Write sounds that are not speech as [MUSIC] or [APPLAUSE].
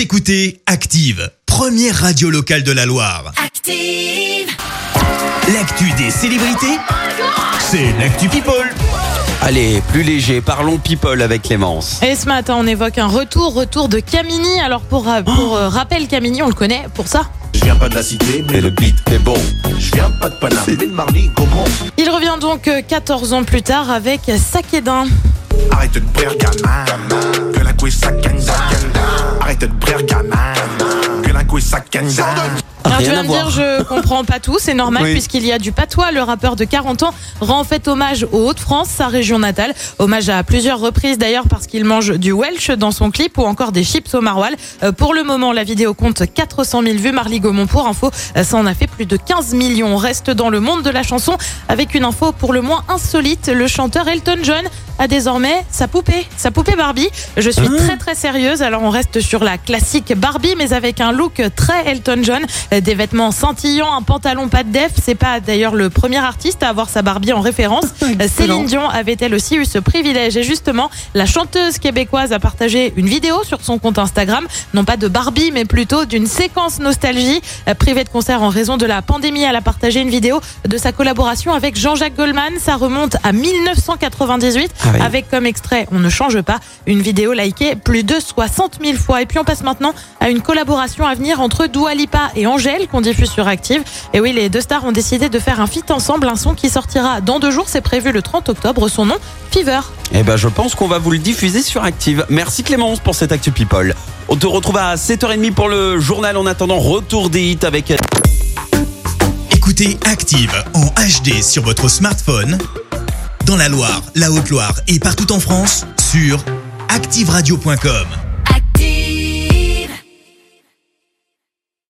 Vous écoutez Active, première radio locale de la Loire. Active. L'actu des célébrités, c'est l'actu People. Allez, plus léger, parlons people avec Clémence. Et ce matin, on évoque un retour, retour de Camini. Alors pour, euh, pour euh, rappel, Camini, on le connaît pour ça. Je viens pas de la cité, mais le beat est bon. je viens pas de. Mais de Marly, comment Il revient donc euh, 14 ans plus tard avec Sakedin. Arrête de brère gamin. Que couille ça canne. Alors tu vas me voir. dire, je comprends pas tout, c'est normal [LAUGHS] Oui. puisqu'il y a du patois. Le rappeur de 40 ans rend en fait hommage aux Hauts-de-France, sa région natale. Hommage à plusieurs reprises d'ailleurs parce qu'il mange du Welsh dans son clip ou encore des chips au maroilles. Euh, pour le moment, la vidéo compte 400 000 vues. Marly Gaumont pour info, euh, ça en a fait plus de 15 millions. On reste dans le monde de la chanson avec une info pour le moins insolite. Le chanteur Elton John a désormais sa poupée, sa poupée Barbie. Je suis très très sérieuse. Alors on reste sur la classique Barbie, mais avec un look très Elton John, Euh, des vêtements scintillants, un pantalon pas de def. C'est pas d'ailleurs le premier artiste à avoir sa Barbie en référence. [LAUGHS] Euh, Céline Dion avait elle aussi eu ce privilège. Et justement, la chanteuse québécoise a partagé une vidéo sur son compte Instagram, non pas de Barbie, mais plutôt d'une séquence nostalgie. Euh, Privée de concert en raison de la pandémie, elle a partagé une vidéo de sa collaboration avec Jean-Jacques Goldman. Ça remonte à 1998 Ah oui. avec comme extrait On ne change pas, une vidéo likée plus de 60 000 fois. Et puis on passe maintenant à une collaboration à venir entre Dua Lipa et Angèle qu'on diffuse sur Active. Et oui, les deux stars ont décidé de faire un feat ensemble, un son qui sortira dans deux jours, c'est prévu le 30 octobre, son nom Fever. Eh ben, je pense qu'on va vous le diffuser sur Active. Merci Clémence pour cette actu people. On te retrouve à 7h30 pour le journal. En attendant, retour des hits avec Écoutez Active en HD sur votre smartphone, dans la Loire, la Haute-Loire et partout en France, sur activeradio.com.